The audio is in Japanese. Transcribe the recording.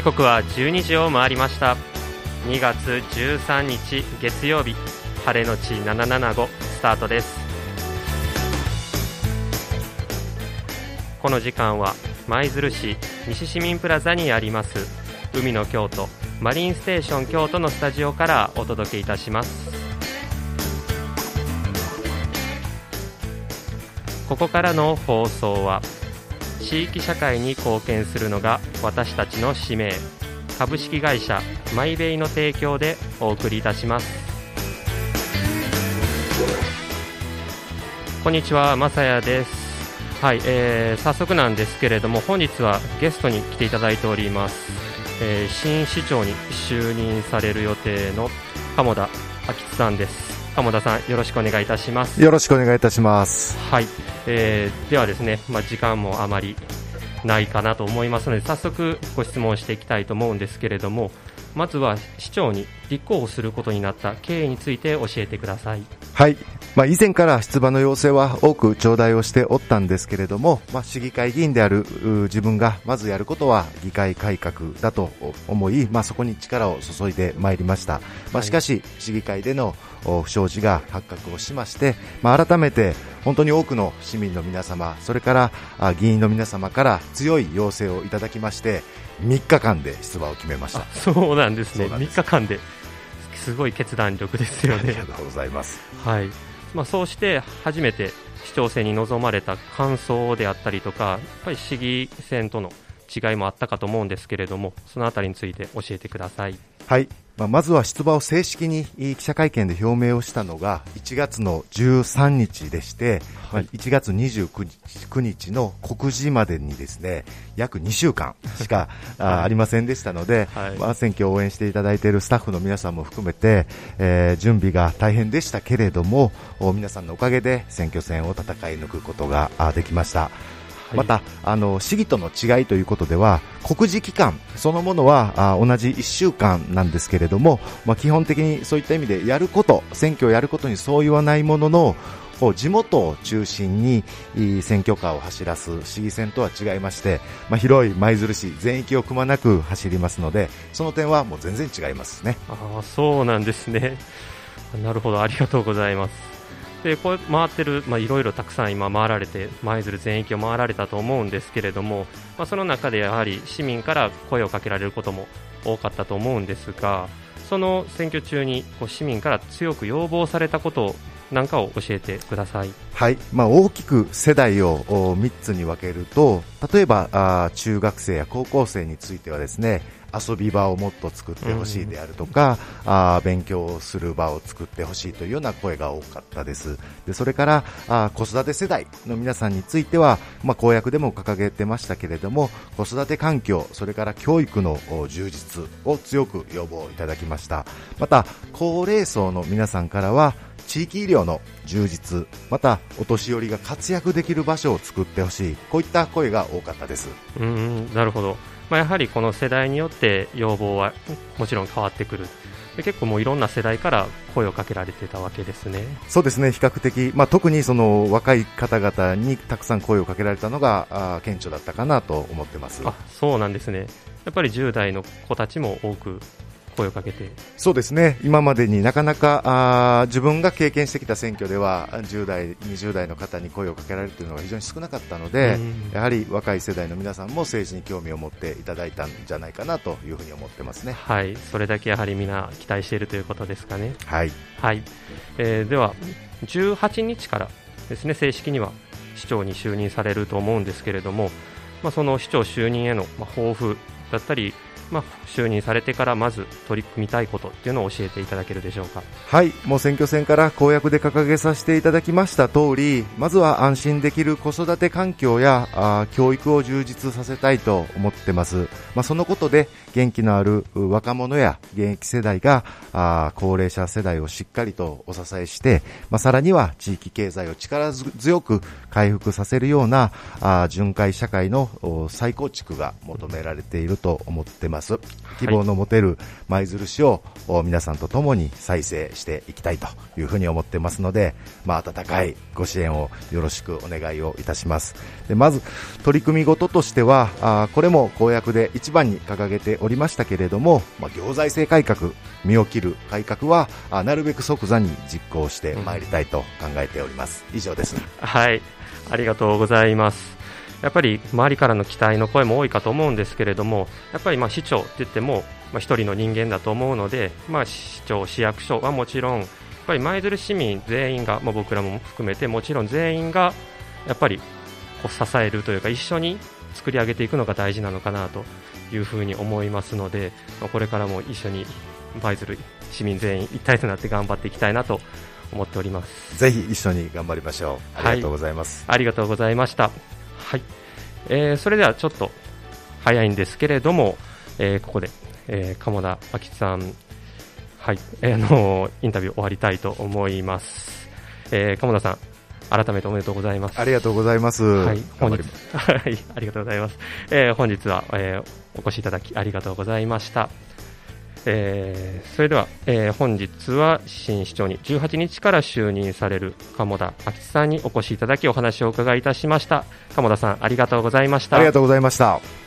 時刻は12時を回りました。2月13日月曜日晴れのち775スタートです。この時間は舞鶴市西市民プラザにあります海の京都マリンステーション京都のスタジオからお届けいたします。ここからの放送は地域社会に貢献するのが私たちの使命。株式会社マイベイの提供でお送りいたします。こんにちはまさやです。はい、えー、早速なんですけれども本日はゲストに来ていただいております、えー、新市長に就任される予定の鴨田明津さんです。鴨田さんよろしくお願いいたしますよろしくお願いいたしますはいえー、ではですね、まあ、時間もあまりないかなと思いますので早速ご質問していきたいと思うんですけれどもまずは市長に立候補することになった経緯について教えてください。はい。まあ、以前から出馬の要請は多く頂戴をしておったんですけれども、まあ、市議会議員である自分がまずやることは議会改革だと思い、まあ、そこに力を注いでまいりました。まあ、しかし、市議会での不祥事が発覚をしまして、まあ、改めて本当に多くの市民の皆様、それから議員の皆様から強い要請をいただきまして、3日間で出馬を決めました。そうなんですね、3日間で。すごい決断力ですよね。ありがとうございます、はい。まあ、そうして初めて市長選に臨まれた感想であったりとか、やっぱり市議選との違いもあったかと思うんですけれども、そのあたりについて教えてください。はい。まあ、まずは出馬を正式に記者会見で表明をしたのが1月の13日でして、はい、1月29日の告示までにですね約2週間しかあありませんでしたので、はい、まあ、選挙を応援していただいているスタッフの皆さんも含めて、えー、準備が大変でしたけれども皆さんのおかげで選挙戦を戦い抜くことができました。またあの市議との違いということでは告示期間そのものはあ同じ1週間なんですけれども、まあ、基本的にそういった意味でやること選挙をやることにそう言わないものの地元を中心に選挙カーを走らす市議選とは違いまして、まあ、広い舞鶴市全域をくまなく走りますのでその点はもう全然違いますね。あそうなんですね。なるほど。ありがとうございますでこう回ってる、いろいろたくさん今回られて舞鶴全域を回られたと思うんですけれども、まあ、その中でやはり市民から声をかけられることも多かったと思うんですがその選挙中にこう市民から強く要望されたことなんかを教えてください、はい。まあ、大きく世代を3つに分けると例えばあ中学生や高校生についてはですね遊び場をもっと作ってほしいであるとか、うん、あ勉強する場を作ってほしいというような声が多かったです。でそれからあ子育て世代の皆さんについては、まあ、公約でも掲げてましたけれども子育て環境それから教育の充実を強く要望いただきました。また高齢層の皆さんからは地域医療の充実またお年寄りが活躍できる場所を作ってほしいこういった声が多かったです。うんなるほど。まあ、やはりこの世代によって要望はもちろん変わってくる。で結構もういろんな世代から声をかけられてたわけですね。そうですね。比較的、まあ、特にその若い方々にたくさん声をかけられたのがあ顕著だったかなと思ってます。あそうなんですね。やっぱり10代の子たちも多く声をかけて。そうですね、今までになかなかあ自分が経験してきた選挙では10代、20代の方に声をかけられるというのが非常に少なかったので、やはり若い世代の皆さんも政治に興味を持っていただいたんじゃないかなというふうに思ってますね。はい、それだけやはりみんな期待しているということですかね。はい、はい。えー、では18日からですね正式には市長に就任されると思うんですけれども、まあ、その市長就任への抱負だったりまあ、就任されてからまず取り組みたいことっていうのを教えていただけるでしょうか？はい。もう選挙戦から公約で掲げさせていただきました通りまずは安心できる子育て環境やあ教育を充実させたいと思ってます、まあ、そのことで元気のある若者や現役世代があ高齢者世代をしっかりとお支えして、まあ、さらには地域経済を力強く回復させるようなあ巡回社会の再構築が求められていると思ってます。ます。希望の持てる舞鶴市を皆さんと共に再生していきたいというふうに思ってますので、まあ、温かいご支援をよろしくお願いをいたします。でまず取り組みごととしてはあこれも公約で一番に掲げておりましたけれども、まあ、行財政改革身を切る改革はあなるべく即座に実行してまいりたいと考えております、以上です。はい。ありがとうございますやっぱり周りからの期待の声も多いかと思うんですけれども、やっぱりまあ市長って言っても、まあ、1人の人間だと思うので、まあ、市長、市役所はもちろん、やっぱり舞鶴市民全員が、まあ、僕らも含めて、もちろん全員がやっぱりこう支えるというか、一緒に作り上げていくのが大事なのかなというふうに思いますので、まあ、これからも一緒に舞鶴市民全員一体となって頑張っていきたいなと思っております。ぜひ一緒に頑張りましょう。ありがとうございます、はい、ありがとうございましたはい、えー、それではちょっと早いんですけれども、えー、ここで、えー、鴨田明さん、はい、えー、のインタビュー終わりたいと思います。えー、鴨田さん、改めておめでとうございます。ありがとうございます。はい、本日、はい、ありがとうございます。えー、本日は、えー、お越しいただきありがとうございました。えー、それでは、えー、本日は新市長に18日から就任される鴨田明さんにお越しいただきお話をお伺いいたしました。鴨田さんありがとうございました。ありがとうございました。